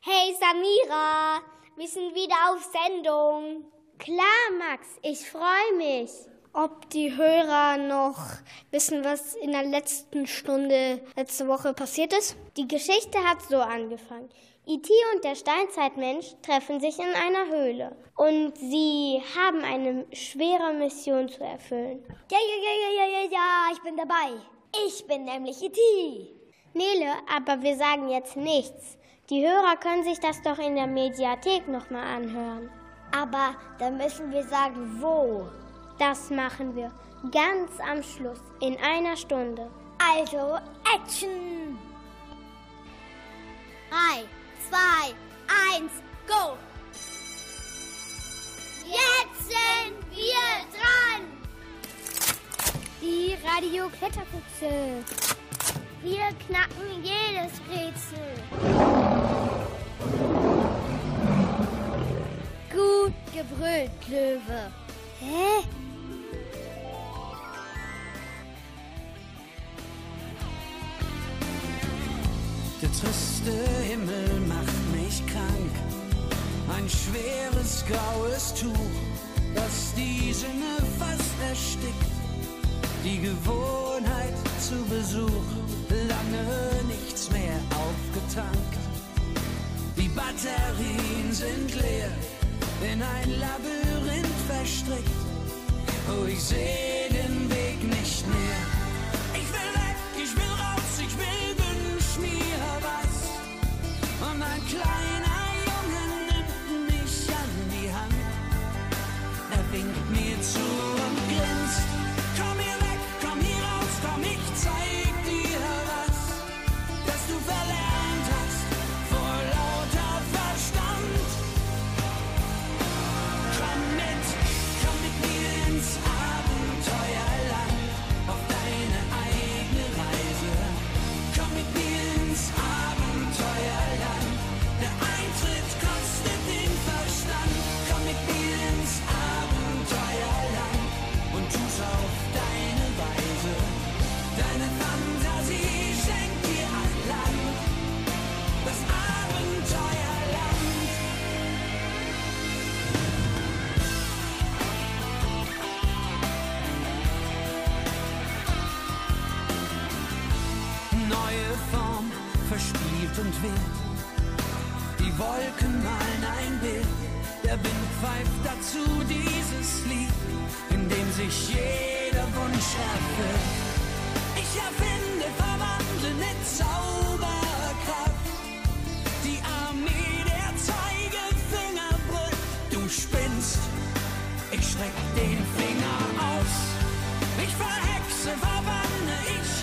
Hey Samira, wir sind wieder auf Sendung. Klar, Max, ich freue mich. Ob die Hörer noch wissen, was in der letzten Stunde letzte Woche passiert ist? Die Geschichte hat so angefangen. IT und der Steinzeitmensch treffen sich in einer Höhle und sie haben eine schwere Mission zu erfüllen. Ja, ja, ja, ja, ja, ja, ja, ich bin dabei. Ich bin nämlich IT. Nele, aber wir sagen jetzt nichts. Die Hörer können sich das doch in der Mediathek nochmal anhören. Aber da müssen wir sagen, wo. Das machen wir ganz am Schluss, in einer Stunde. Also, Action! 3, 2, 1, go! Jetzt sind wir dran! Die Radio Kletterfüchse. Wir knacken jedes Rätsel. Gut gebrüllt, Löwe. Hä? Der triste Himmel macht mich krank. Ein schweres graues Tuch, das die Sinne fast erstickt. Die Gewohnheit zu Besuch, lange nichts mehr aufgetankt. Die Batterien sind leer, in ein Labyrinth verstrickt. Oh, ich sehe den Weg nicht mehr. Ich will weg, ich will raus, ich will wünsch mir was. Und ein kleiner wild. Die Wolken malen ein Bild, der Wind pfeift dazu dieses Lied, in dem sich jeder Wunsch erfüllt. Ich erfinde, verwandle mit Zauberkraft die Armee der Zeigefinger brüllt. Du spinnst, ich streck den Finger aus. Ich verhexe, verwanne, ich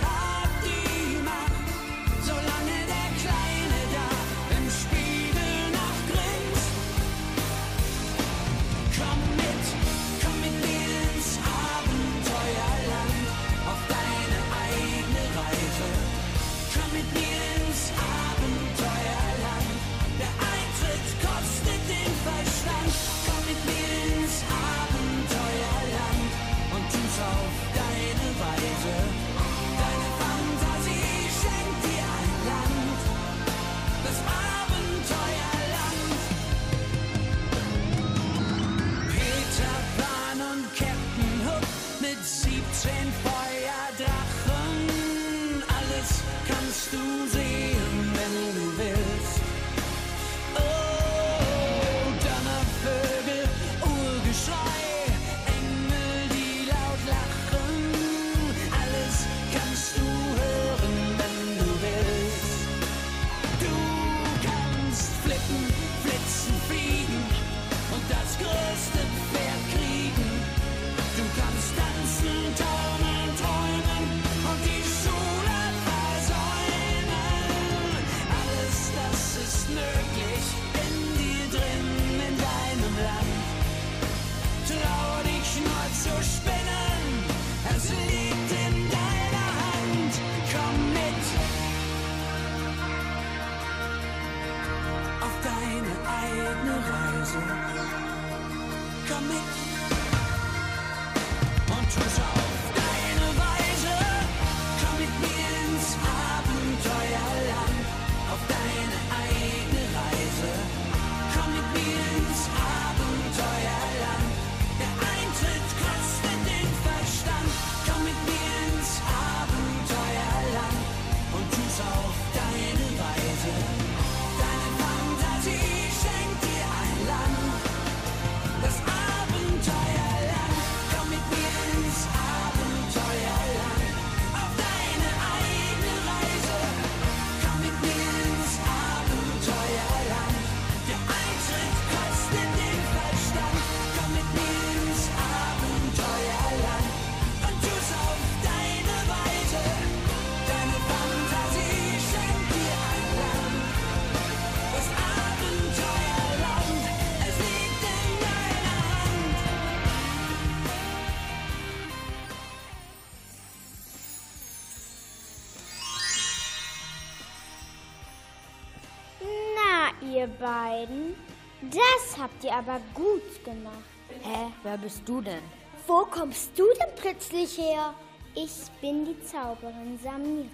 aber gut gemacht. Hä, wer bist du denn? Wo kommst du denn plötzlich her? Ich bin die Zauberin Samira.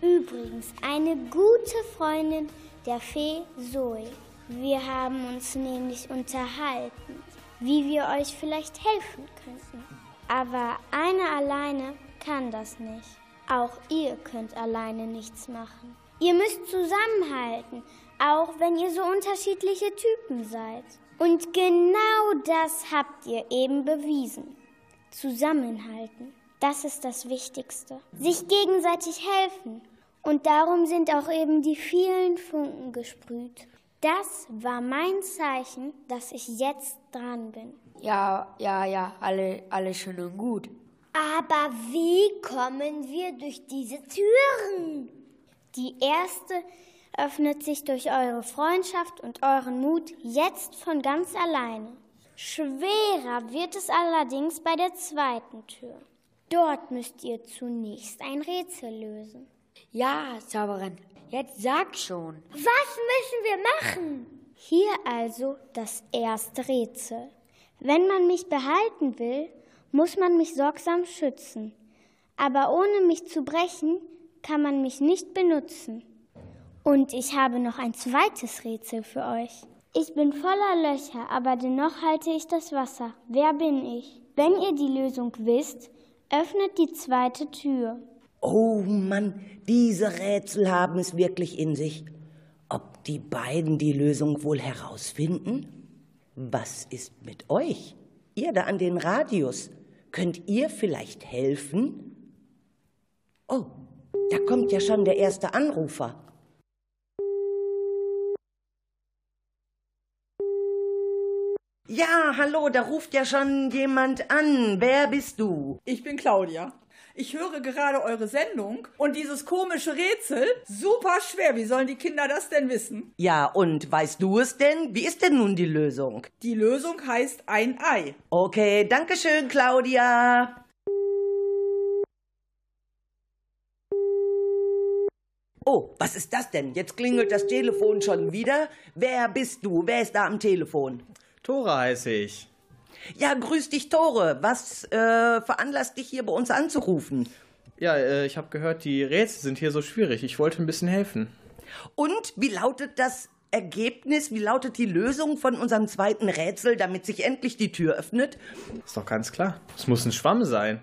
Übrigens eine gute Freundin der Fee Zoe. Wir haben uns nämlich unterhalten, wie wir euch vielleicht helfen könnten. Aber eine alleine kann das nicht. Auch ihr könnt alleine nichts machen. Ihr müsst zusammenhalten, auch wenn ihr so unterschiedliche Typen seid. Und genau das habt ihr eben bewiesen. Zusammenhalten, das ist das Wichtigste. Sich gegenseitig helfen. Und darum sind auch eben die vielen Funken gesprüht. Das war mein Zeichen, dass ich jetzt dran bin. Ja, ja, ja, alle, alle schön und gut. Aber wie kommen wir durch diese Türen? Die erste öffnet sich durch eure Freundschaft und euren Mut jetzt von ganz alleine. Schwerer wird es allerdings bei der zweiten Tür. Dort müsst ihr zunächst ein Rätsel lösen. Ja, Zauberin, jetzt sag schon. Was müssen wir machen? Hier also das erste Rätsel. Wenn man mich behalten will, muss man mich sorgsam schützen. Aber ohne mich zu brechen, kann man mich nicht benutzen. Und ich habe noch ein zweites Rätsel für euch. Ich bin voller Löcher, aber dennoch halte ich das Wasser. Wer bin ich? Wenn ihr die Lösung wisst, öffnet die zweite Tür. Oh Mann, diese Rätsel haben es wirklich in sich. Ob die beiden die Lösung wohl herausfinden? Was ist mit euch? Ihr da an den Radius. Könnt ihr vielleicht helfen? Oh, da kommt ja schon der erste Anrufer. Ja, hallo, da ruft ja schon jemand an. Wer bist du? Ich bin Claudia. Ich höre gerade eure Sendung und dieses komische Rätsel, super schwer. Wie sollen die Kinder das denn wissen? Ja, und weißt du es denn? Wie ist denn nun die Lösung? Die Lösung heißt ein Ei. Okay, danke schön, Claudia. Oh, was ist das denn? Jetzt klingelt das Telefon schon wieder. Wer bist du? Wer ist da am Telefon? Tore heiße ich. Ja, grüß dich, Tore. Was äh, veranlasst dich hier bei uns anzurufen? Ja, äh, ich habe gehört, die Rätsel sind hier so schwierig. Ich wollte ein bisschen helfen. Und wie lautet das Ergebnis? Wie lautet die Lösung von unserem zweiten Rätsel, damit sich endlich die Tür öffnet? Ist doch ganz klar. Es muss ein Schwamm sein.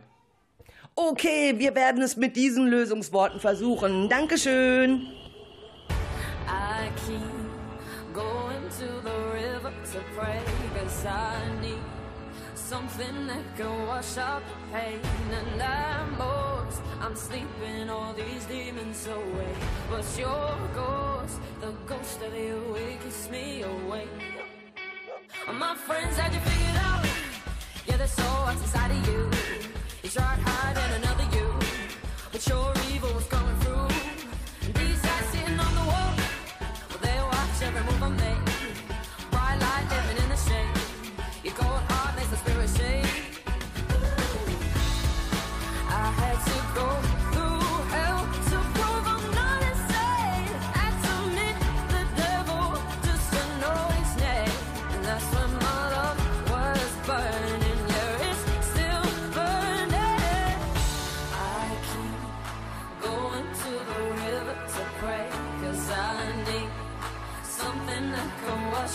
Okay, wir werden es mit diesen Lösungsworten versuchen. Dankeschön. I keep going to the river to pray, I need something that can wash out the pain. And I'm I'm sleeping all these demons away. But your ghost, the ghost of you, it keeps me awake. My friends had you figured out, yeah, there's so what's inside of you. You tried hiding another you, but your evil was coming through. And these eyes sitting on the wall, well, they watch every move I make.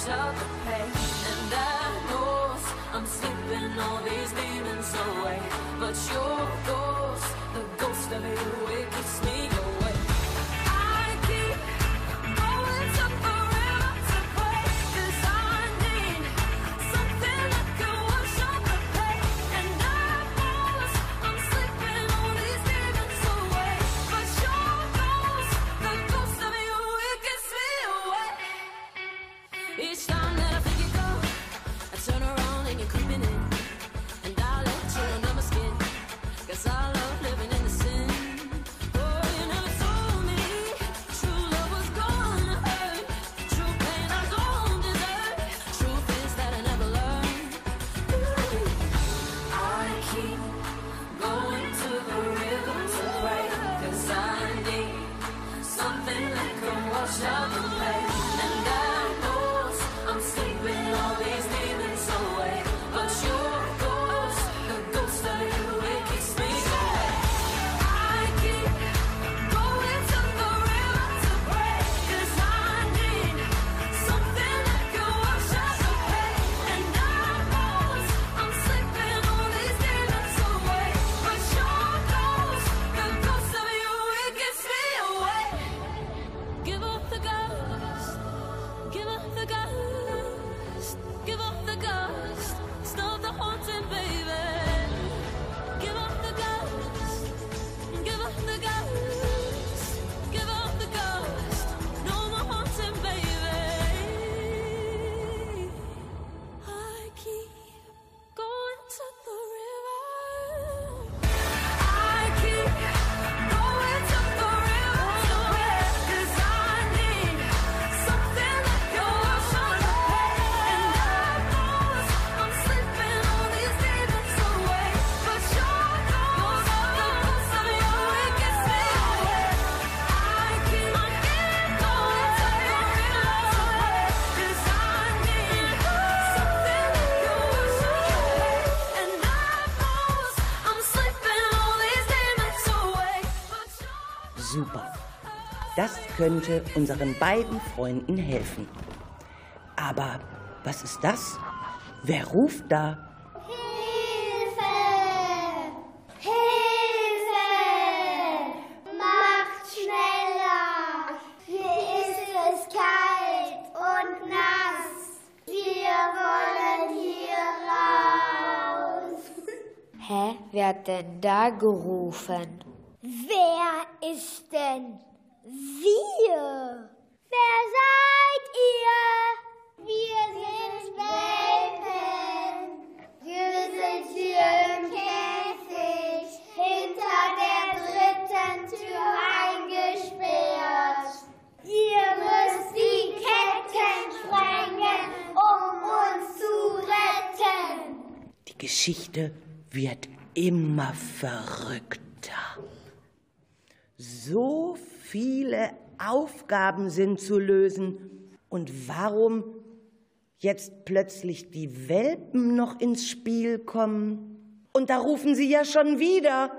Out the pain. And I know I'm sleeping all these demons away. But your Das könnte unseren beiden Freunden helfen. Aber was ist das? Wer ruft da? Hilfe! Hilfe! Macht schneller! Hier ist es kalt und nass. Wir wollen hier raus. Hä? Wer hat denn da gerufen? Wer ist denn wir? Wer seid ihr? Wir sind Welpen. Wir sind hier im Käfig hinter der dritten Tür eingesperrt. Ihr müsst die Ketten sprengen, um uns zu retten. Die Geschichte wird immer verrückter. So viele Aufgaben sind zu lösen. Und warum jetzt plötzlich die Welpen noch ins Spiel kommen? Und da rufen sie ja schon wieder.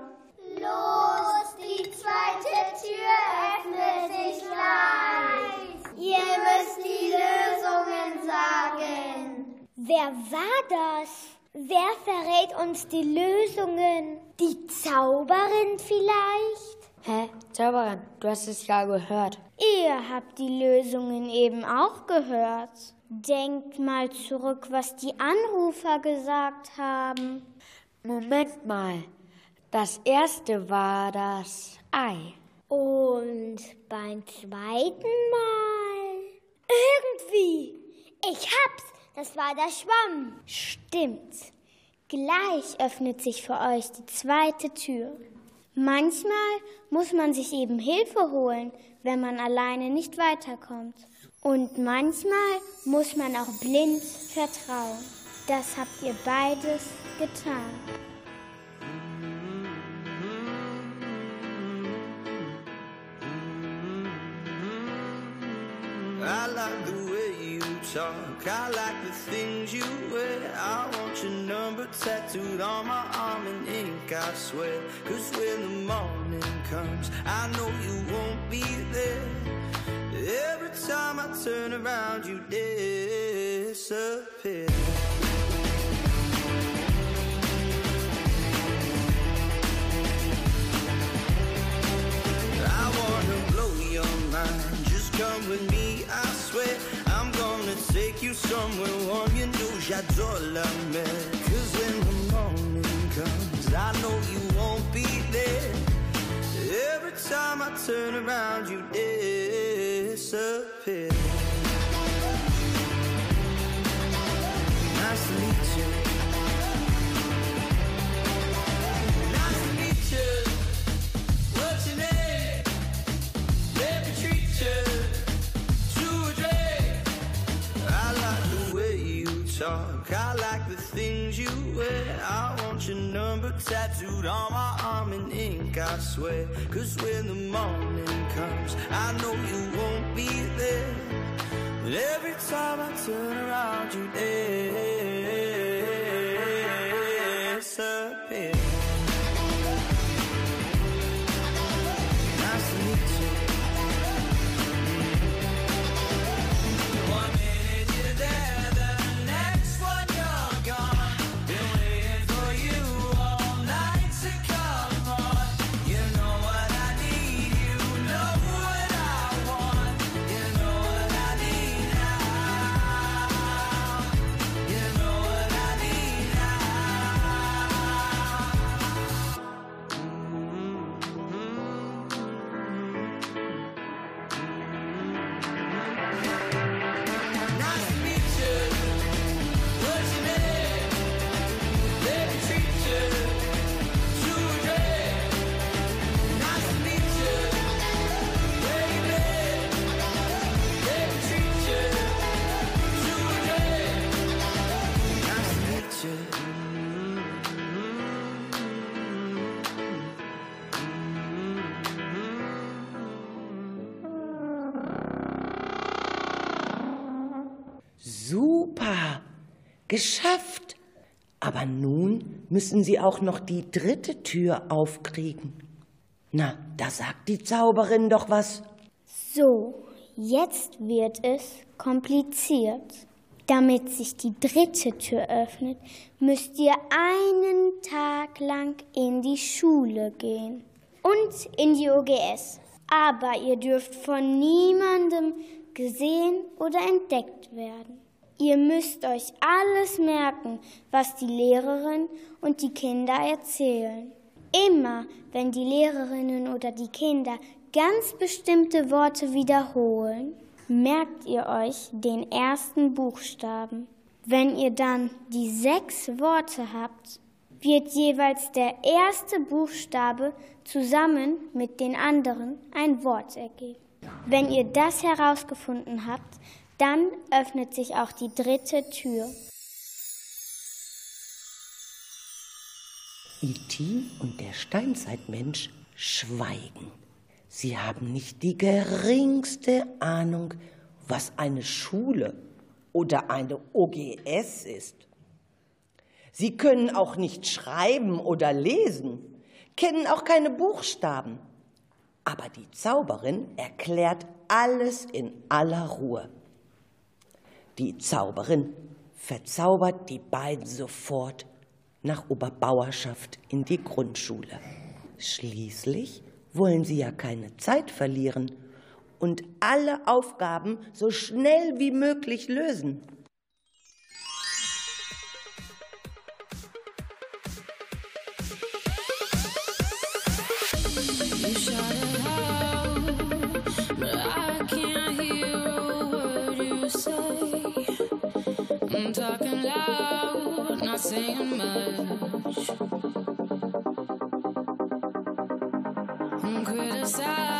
Los, die zweite Tür öffnet sich gleich. Ihr müsst die Lösungen sagen. Wer war das? Wer verrät uns die Lösungen? Die Zauberin vielleicht? Hä? Zauberin, du hast es ja gehört. Ihr habt die Lösungen eben auch gehört. Denkt mal zurück, was die Anrufer gesagt haben. Moment mal. Das erste war das Ei. Und beim zweiten Mal? Irgendwie. Ich hab's. Das war der Schwamm. Stimmt. Gleich öffnet sich für euch die zweite Tür. Manchmal muss man sich eben Hilfe holen, wenn man alleine nicht weiterkommt. Und manchmal muss man auch blind vertrauen. Das habt ihr beides getan. Talk. I like the things you wear. I want your number tattooed on my arm in ink, I swear. Cause when the morning comes, I know you won't be there. Every time I turn around, you disappear. Know j'adore la. Cause when the morning comes, I know you won't be there. Every time I turn around, you disappear. Things. I want your number tattooed on my arm in ink, I swear. Cause when the morning comes, I know you won't be there. But every time I turn around, you disappear. Geschafft. Aber nun müssen sie auch noch die dritte Tür aufkriegen. Na, da sagt die Zauberin doch was. So, jetzt wird es kompliziert. Damit sich die dritte Tür öffnet, müsst ihr einen Tag lang in die Schule gehen und in die OGS. Aber ihr dürft von niemandem gesehen oder entdeckt werden. Ihr müsst euch alles merken, was die Lehrerin und die Kinder erzählen. Immer, wenn die Lehrerinnen oder die Kinder ganz bestimmte Worte wiederholen, merkt ihr euch den ersten Buchstaben. Wenn ihr dann die sechs Worte habt, wird jeweils der erste Buchstabe zusammen mit den anderen ein Wort ergeben. Wenn ihr das herausgefunden habt, dann öffnet sich auch die dritte Tür. E.T. und der Steinzeitmensch schweigen. Sie haben nicht die geringste Ahnung, was eine Schule oder eine OGS ist. Sie können auch nicht schreiben oder lesen, kennen auch keine Buchstaben. Aber die Zauberin erklärt alles in aller Ruhe. Die Zauberin verzaubert die beiden sofort nach Oberbauerschaft in die Grundschule. Schließlich wollen sie ja keine Zeit verlieren und alle Aufgaben so schnell wie möglich lösen. saying much. I'm criticized.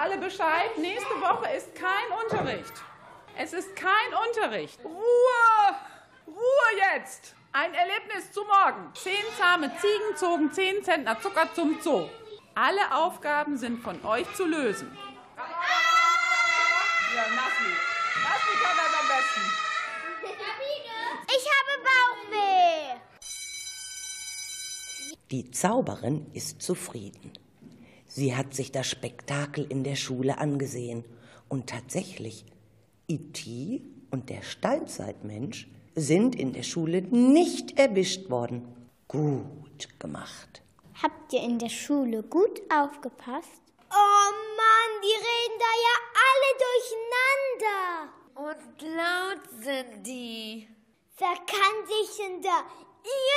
Alle Bescheid, nächste Woche ist kein Unterricht. Es ist kein Unterricht. Ruhe! Ruhe jetzt! Ein Erlebnis zu morgen. Zehn zahme Ziegen zogen zehn Zentner Zucker zum Zoo. Alle Aufgaben sind von euch zu lösen. Ja, Nasli. Nasli kann das am besten. Ich habe Bauchweh. Die Zauberin ist zufrieden. Sie hat sich das Spektakel in der Schule angesehen und tatsächlich, Iti und der Steinzeitmensch sind in der Schule nicht erwischt worden. Gut gemacht. Habt ihr in der Schule gut aufgepasst? Oh Mann, die reden da ja alle durcheinander. Und laut sind die. Wer kann sich denn da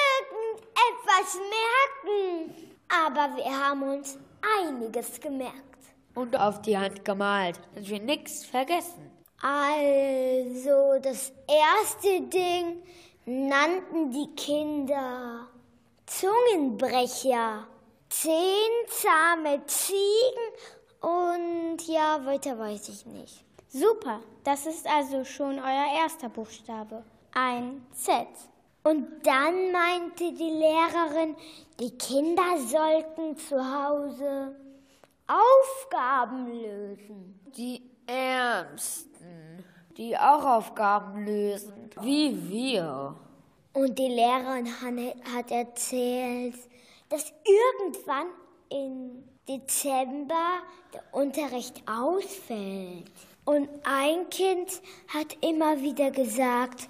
irgendetwas merken? Aber wir haben uns einiges gemerkt. Und auf die Hand gemalt, dass wir nichts vergessen. Also, das erste Ding nannten die Kinder Zungenbrecher. Zehn zahme Ziegen und ja, weiter weiß ich nicht. Super, das ist also schon euer erster Buchstabe. Ein Z. Und dann meinte die Lehrerin, die Kinder sollten zu Hause Aufgaben lösen. Die Ärmsten, die auch Aufgaben lösen, wie wir. Und die Lehrerin hat erzählt, dass irgendwann im Dezember der Unterricht ausfällt. Und ein Kind hat immer wieder gesagt,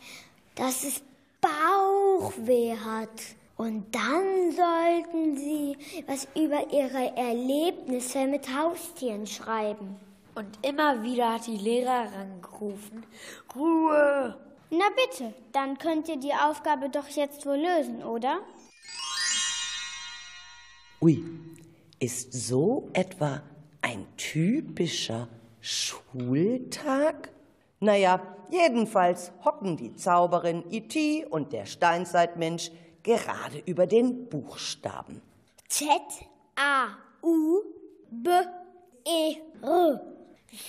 dass es Bauchweh hat. Und dann sollten sie was über ihre Erlebnisse mit Haustieren schreiben. Und immer wieder hat die Lehrerin gerufen, Ruhe! Na bitte, dann könnt ihr die Aufgabe doch jetzt wohl lösen, oder? Ui, ist so etwa ein typischer Schultag? Naja, jedenfalls hocken die Zauberin Iti und der Steinzeitmensch gerade über den Buchstaben. Z, A, U, B, E, R.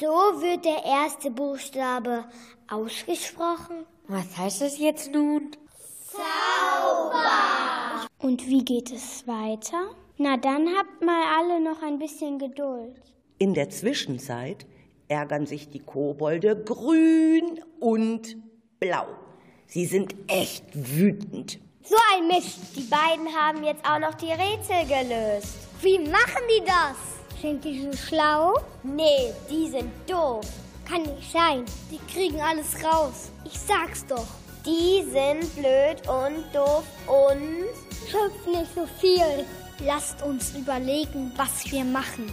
So wird der erste Buchstabe ausgesprochen. Was heißt das jetzt nun? Zauber! Und wie geht es weiter? Na, dann habt mal alle noch ein bisschen Geduld. In der Zwischenzeit ärgern sich die Kobolde grün und blau. Sie sind echt wütend. So ein Mist. Die beiden haben jetzt auch noch die Rätsel gelöst. Wie machen die das? Sind die so schlau? Nee, die sind doof. Kann nicht sein. Die kriegen alles raus. Ich sag's doch. Die sind blöd und doof und schöpft nicht so viel. Lasst uns überlegen, was wir machen.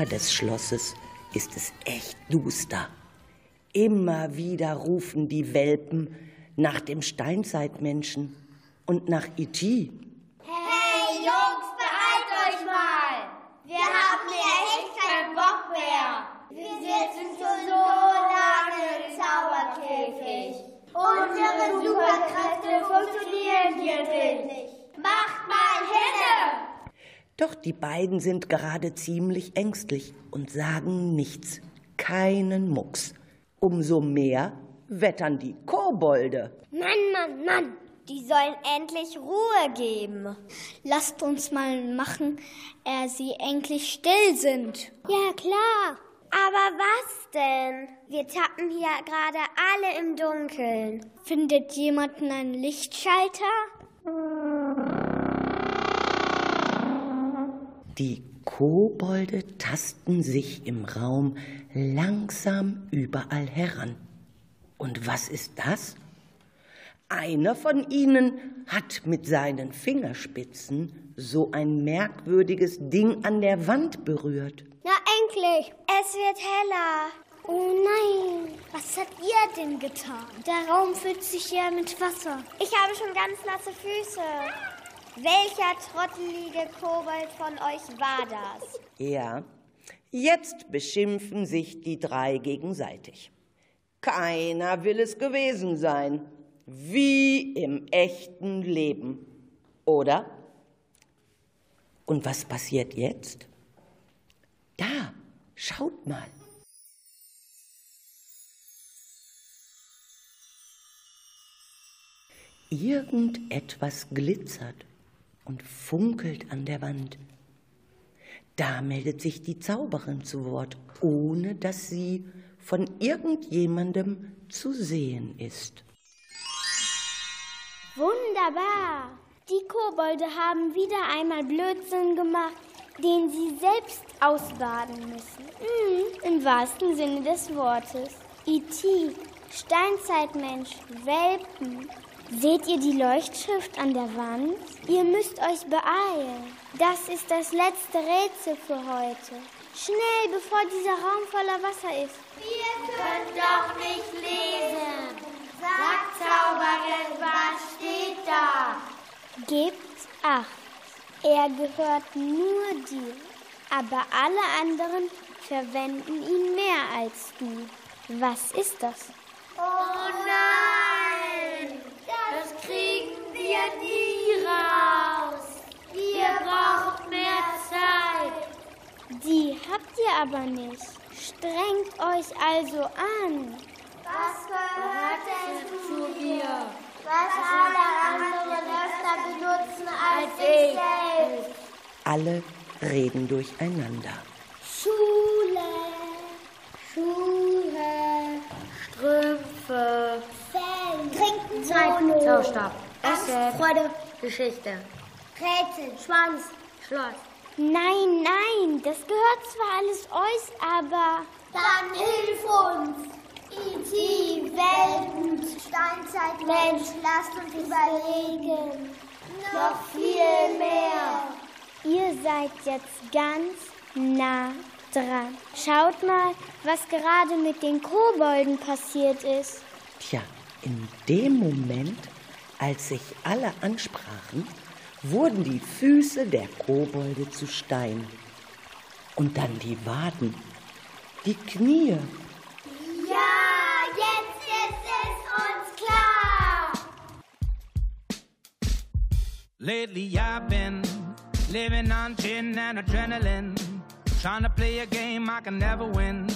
Keller des Schlosses ist es echt duster. Immer wieder rufen die Welpen nach dem Steinzeitmenschen und nach E.T. Hey Jungs, behalt euch mal! Wir haben hier echt keinen Bock mehr. Wir sitzen schon so lange im Zauberkäfig. Unsere Superkräfte funktionieren hier nicht. Doch die beiden sind gerade ziemlich ängstlich und sagen nichts, keinen Mucks. Umso mehr wettern die Kobolde. Mann, Mann, Mann! Die sollen endlich Ruhe geben. Lasst uns mal machen, er sie endlich still sind. Ja, klar. Aber was denn? Wir tappen hier gerade alle im Dunkeln. Findet jemanden einen Lichtschalter? Die Kobolde tasten sich im Raum langsam überall heran. Und was ist das? Einer von ihnen hat mit seinen Fingerspitzen so ein merkwürdiges Ding an der Wand berührt. Na endlich! Es wird heller. Oh nein, was habt ihr denn getan? Der Raum füllt sich ja mit Wasser. Ich habe schon ganz nasse Füße. Welcher trottelige Kobold von euch war das? Ja, jetzt beschimpfen sich die drei gegenseitig. Keiner will es gewesen sein, wie im echten Leben, oder? Und was passiert jetzt? Da, schaut mal. Irgendetwas glitzert und funkelt an der Wand. Da meldet sich die Zauberin zu Wort, ohne dass sie von irgendjemandem zu sehen ist. Wunderbar! Die Kobolde haben wieder einmal Blödsinn gemacht, den sie selbst ausbaden müssen. Mhm, Im wahrsten Sinne des Wortes. E.T., Steinzeitmensch, Welpen. Seht ihr die Leuchtschrift an der Wand? Ihr müsst euch beeilen. Das ist das letzte Rätsel für heute. Schnell, bevor dieser Raum voller Wasser ist. Wir können doch nicht lesen. Sag, Zauberin, was steht da? Gebt acht. Er gehört nur dir. Aber alle anderen verwenden ihn mehr als du. Was ist das? Oh nein! Das kriegen wir nie raus. Ihr braucht mehr Zeit. Die habt ihr aber nicht. Strengt euch also an. Was gehört denn zu dir? Was alle anderen öfter benutzen als ich selbst? Alle reden durcheinander. Schule, Schule, Strümpfe, Zeit, Zauberstab, Essen, Freude, Geschichte, Rätsel, Schwanz. Schloss. Nein, nein, das gehört zwar alles euch, aber Dann hilf uns. E.T., Welten, Steinzeitmensch, lasst uns überlegen. Noch viel mehr. ihr seid jetzt ganz nah dran. Schaut mal, was gerade mit den Kobolden passiert ist. Tja, in dem Moment, als sich alle ansprachen, wurden die Füße der Kobolde zu Stein. Und dann die Waden, die Knie. Ja, jetzt ist es uns klar. Lately I've been living on gin and adrenaline, trying to play a game I can never win.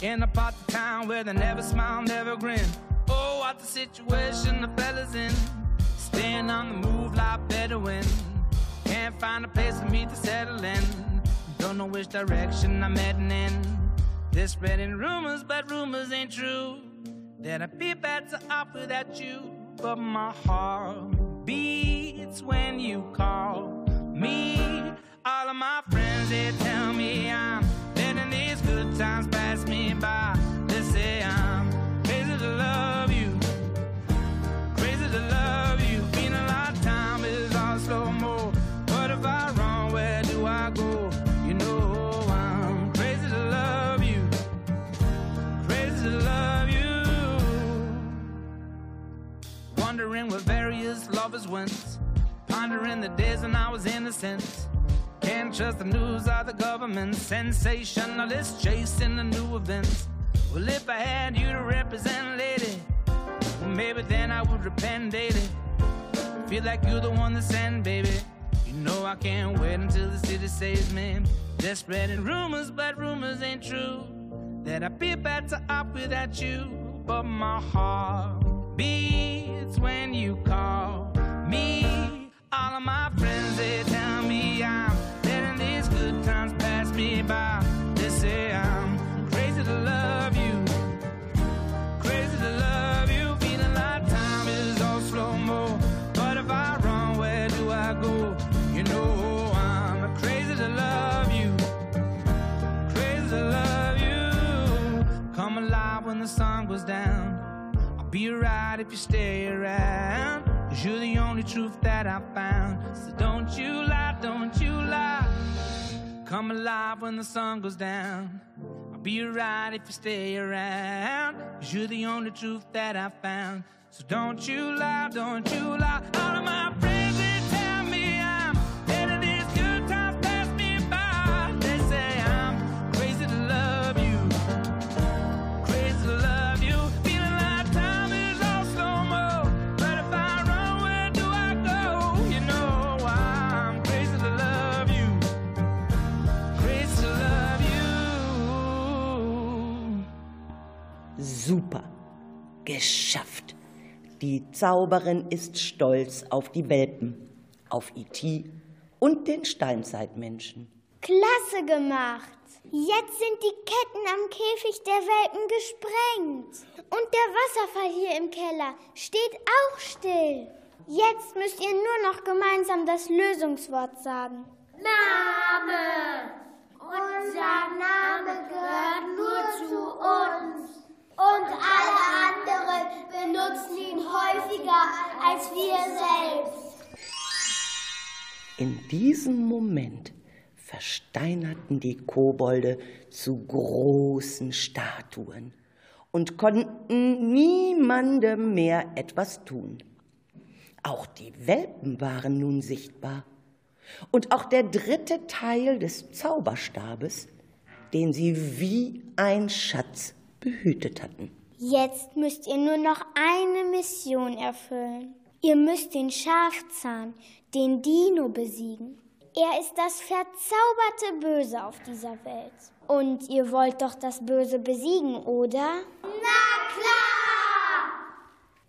In a part of town where they never smile, never grin. Oh, what the situation the fella's in. Staying on the move like Bedouin. Can't find a place for me to settle in. Don't know which direction I'm heading in. They're spreading rumors, but rumors ain't true. That I'd be better off without you. But my heart beats when you call me. All of my friends, they tell me I'm letting these good times pass me by. Pondering the days when I was innocent. Can't trust the news or the government. Sensationalists chasing the new events. Well, if I had you to represent, lady, well, maybe then I would repent daily. Feel like you're the one to send, baby. You know I can't wait until the city saves me. They're spreading rumors, but rumors ain't true. That I'd be better off without you. But my heart beats when you call me. All of my friends, they tell me I'm letting these good times pass me by. They say I'm crazy to love you. Crazy to love you. Feeling like time is all slow mo. But if I run, where do I go? You know I'm crazy to love you. Crazy to love you. Come alive when the sun goes down. I'll be right if you stay around. Cause you're the only truth that I found. So don't you lie, don't you lie. Come alive when the sun goes down. I'll be alright if you stay around. Cause you're the only truth that I found. So don't you lie, don't you lie. All of my friends, Super. Geschafft. Die Zauberin ist stolz auf die Welpen, auf IT und den Steinzeitmenschen. Klasse gemacht. Jetzt sind die Ketten am Käfig der Welpen gesprengt. Und der Wasserfall hier im Keller steht auch still. Jetzt müsst ihr nur noch gemeinsam das Lösungswort sagen. Name. Unser Name gehört nur zu uns. Und alle anderen benutzen ihn häufiger als wir selbst. In diesem Moment versteinerten die Kobolde zu großen Statuen und konnten niemandem mehr etwas tun. Auch die Welpen waren nun sichtbar und auch der dritte Teil des Zauberstabes, den sie wie ein Schatz behütet hatten. Jetzt müsst ihr nur noch eine Mission erfüllen. Ihr müsst den Schafzahn, den Dino besiegen. Er ist das verzauberte Böse auf dieser Welt. Und ihr wollt doch das Böse besiegen, oder? Na klar!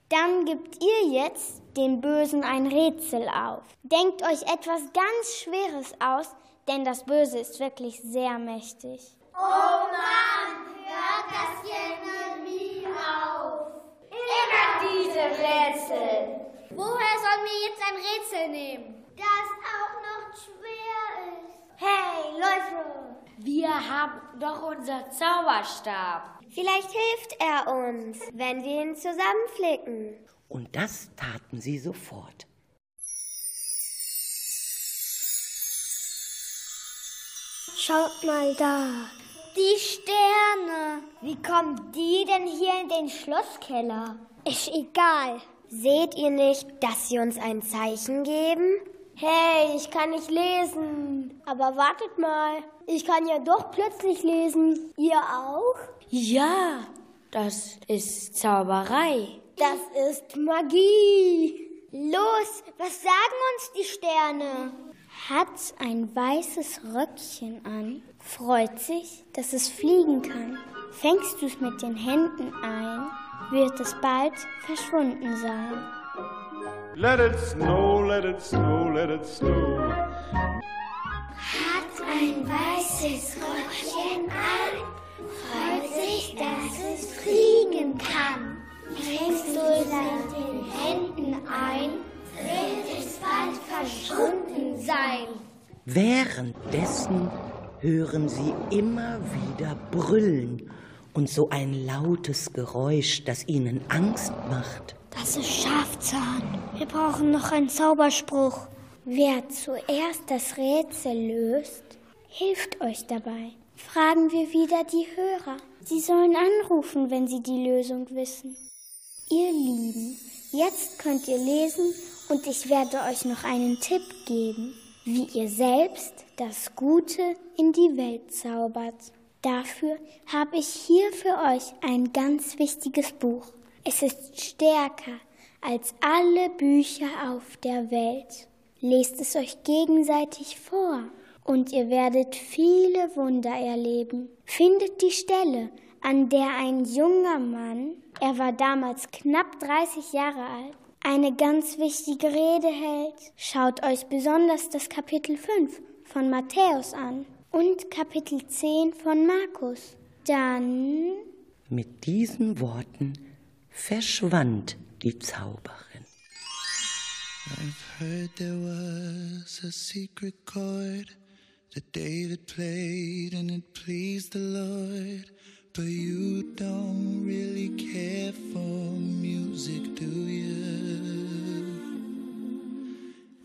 Dann gebt ihr jetzt dem Bösen ein Rätsel auf. Denkt euch etwas ganz Schweres aus, denn das Böse ist wirklich sehr mächtig. Oh Mann, hört das hier nie auf. Immer diese Rätsel. Woher sollen wir jetzt ein Rätsel nehmen? Das auch noch schwer ist. Hey, Leute! Wir haben doch unser Zauberstab. Vielleicht hilft er uns, wenn wir ihn zusammenflicken. Und das taten sie sofort. Schaut mal da. Die Sterne. Wie kommen die denn hier in den Schlosskeller? Ist egal. Seht ihr nicht, dass sie uns ein Zeichen geben? Hey, ich kann nicht lesen. Aber wartet mal. Ich kann ja doch plötzlich lesen. Ihr auch? Ja, das ist Zauberei. Das ist Magie. Los, was sagen uns die Sterne? Hat ein weißes Röckchen an, freut sich, dass es fliegen kann. Fängst du es mit den Händen ein, wird es bald verschwunden sein. Let it snow, let it snow, let it snow. Hat ein weißes Röckchen an, freut sich, dass es fliegen kann. Fängst du es mit den Händen ein, wird es bald verschwunden sein. Währenddessen hören sie immer wieder Brüllen und so ein lautes Geräusch, das ihnen Angst macht. Das ist Schafzahn. Wir brauchen noch einen Zauberspruch. Wer zuerst das Rätsel löst, hilft euch dabei. Fragen wir wieder die Hörer. Sie sollen anrufen, wenn sie die Lösung wissen. Ihr Lieben, jetzt könnt ihr lesen Und ich werde euch noch einen Tipp geben, wie ihr selbst das Gute in die Welt zaubert. Dafür habe ich hier für euch ein ganz wichtiges Buch. Es ist stärker als alle Bücher auf der Welt. Lest es euch gegenseitig vor und ihr werdet viele Wunder erleben. Findet die Stelle, an der ein junger Mann, er war damals knapp 30 Jahre alt, eine ganz wichtige Rede hält. Schaut euch besonders das Kapitel 5 von Matthäus an und Kapitel 10 von Markus. Dann. Mit diesen Worten verschwand die Zauberin. I've heard there was a secret chord that David played and it pleased the Lord. But you don't really care for music, do you?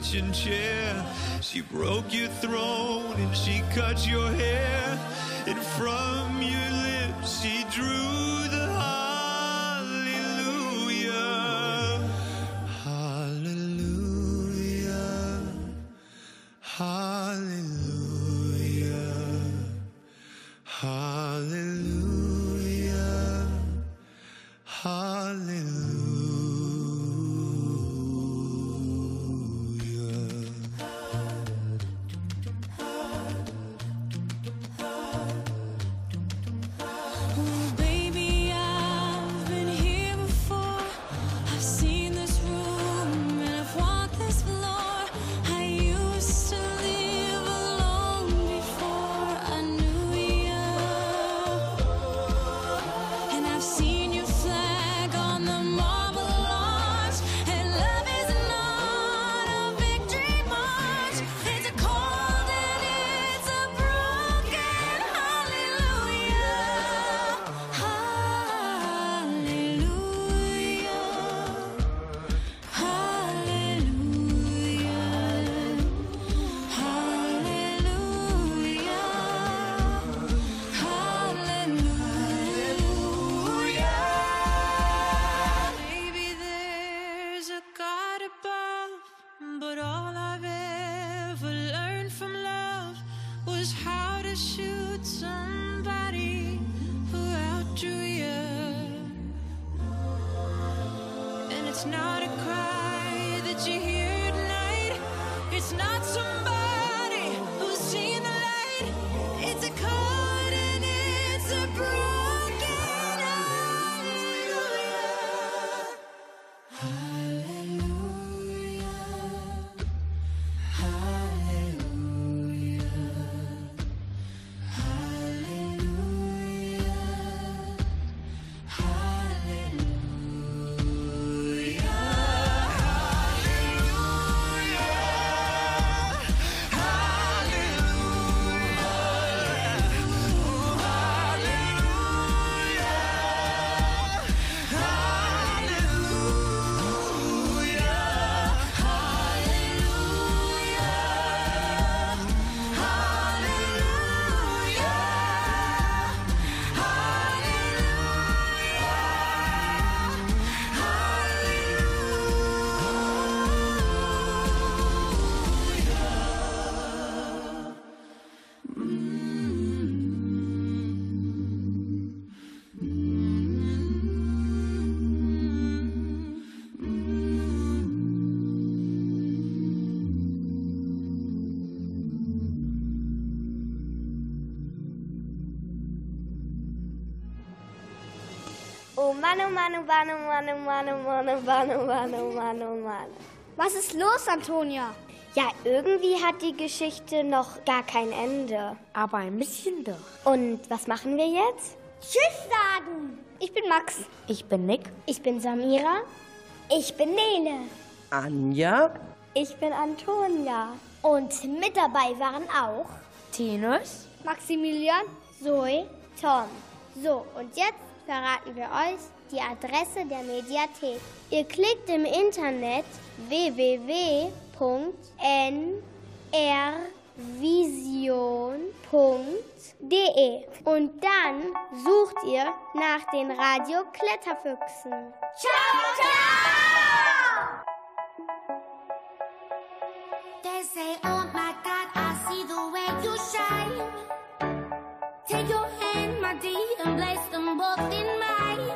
Kitchen chair. She broke your throne and she cut your hair. And from your lips she drew the shoot somebody who outdrew you. And it's not oh Mann, oh Mann, oh Mann, oh Mann, oh Mann, oh Mann, oh Mann, oh Mann, oh Mann. Was ist los, Antonia? Ja, irgendwie hat die Geschichte noch gar kein Ende. Aber ein bisschen doch. Und was machen wir jetzt? Tschüss sagen. Ich bin Max. Ich bin Nick. Ich bin Samira. Ich bin Nele. Anja. Ich bin Antonia. Und mit dabei waren auch Tinus, Maximilian, Zoe, Tom. So, und jetzt verraten wir euch, die Adresse der Mediathek. Ihr klickt im Internet www.nrvision.de und dann sucht ihr nach den Radio Kletterfüchsen. Ciao, ciao! They say, oh my God, I see the way you shine. Take your hand, my dear, and place them both in mine.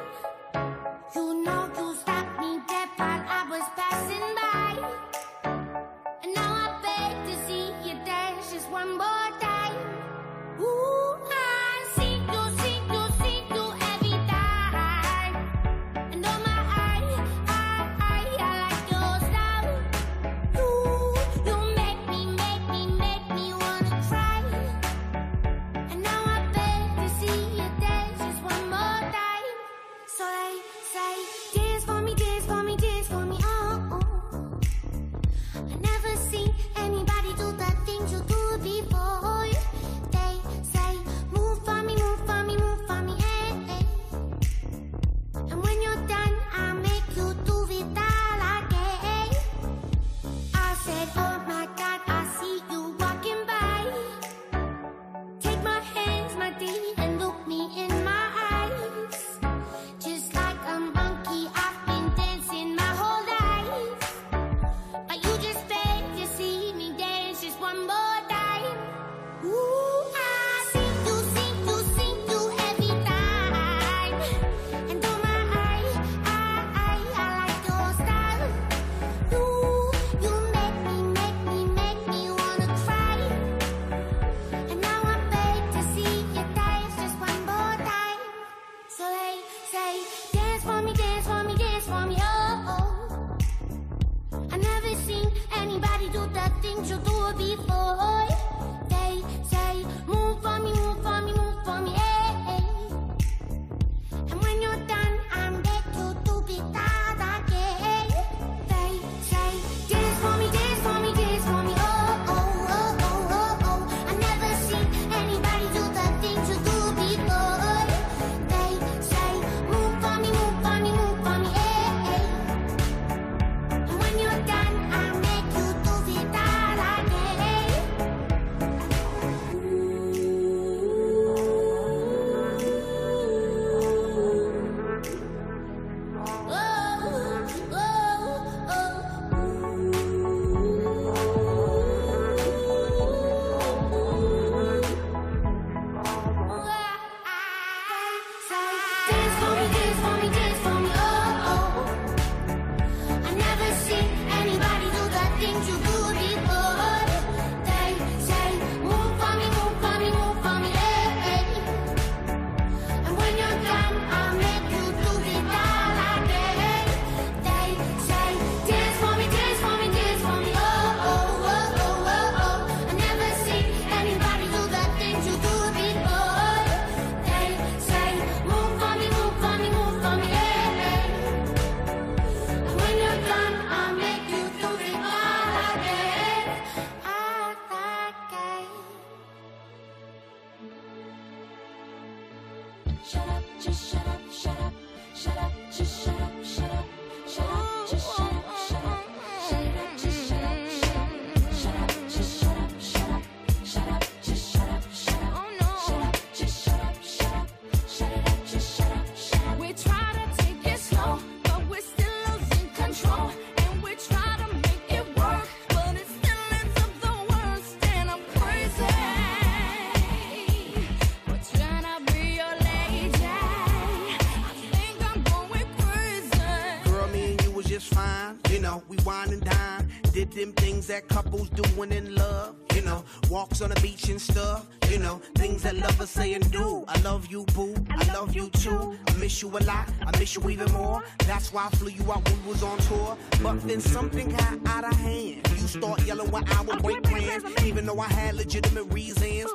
That couples do when in love. You know, walks on the beach and stuff. You know, things that lovers say and do. I love you, boo. I love you too. I miss you a lot. I miss you even more. That's why I flew you out when we was on tour. But then something got out of hand. You start yelling when I would break plans, even though I had legitimate reasons.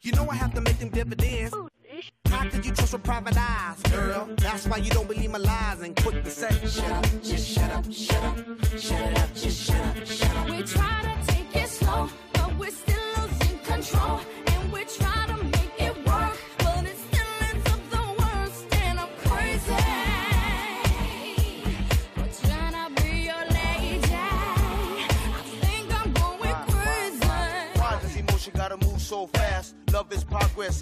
You know I have to make them dividends. How could you trust with private eyes, girl? That's why you don't believe my lies and quick the say,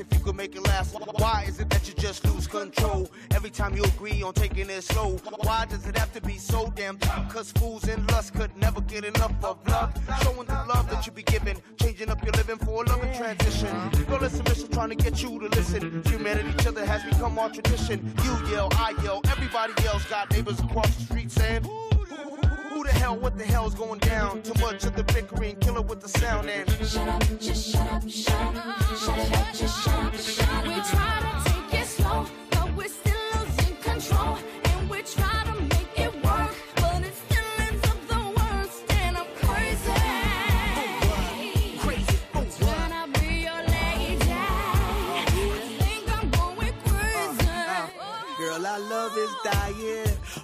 if you could make it last. Why is it that you just lose control every time you agree on taking it slow? Why does it have to be so damn tough? Cause fools in lust could never get enough of love. Showing the love that you be giving, changing up your living for a loving transition. Girl, it's a mission trying to get you to listen. Humanity, each other has become our tradition. You yell, I yell, everybody else got neighbors across the street saying, who the hell, what the hell's going down? Too much of the bickering, killer with the sound and Shut up, just shut up, shut up, shut up, just shut up, shut up. We try to take it slow, but we're still losing control. And we try to make it work, but it still ends up the worst. And I'm crazy. crazy. Trying to be your lady. I think I'm going crazy. Girl, our love is dying.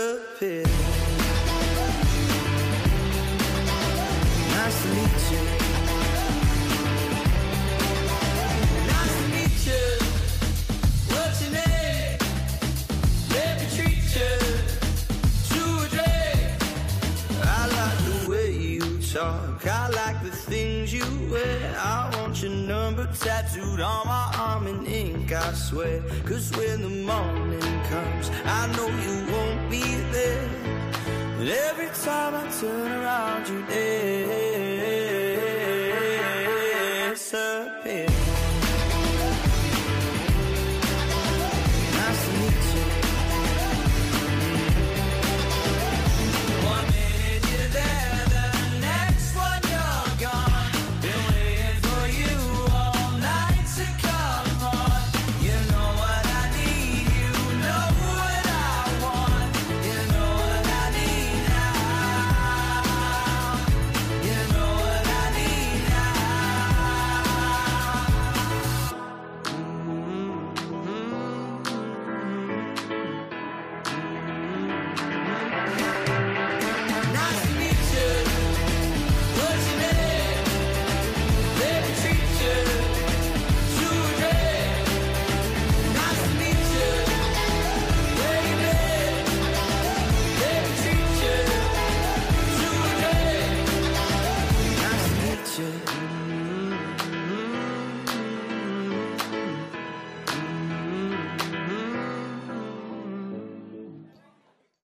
disappear. Nice to meet you. Nice to meet you. What's your name? Let me treat you to a drink. I like the way you talk. I like the things you wear. I want your number tattooed on my arm in ink, I swear. Cause when the morning comes, I know you won't be there. But every time I turn around, you're there.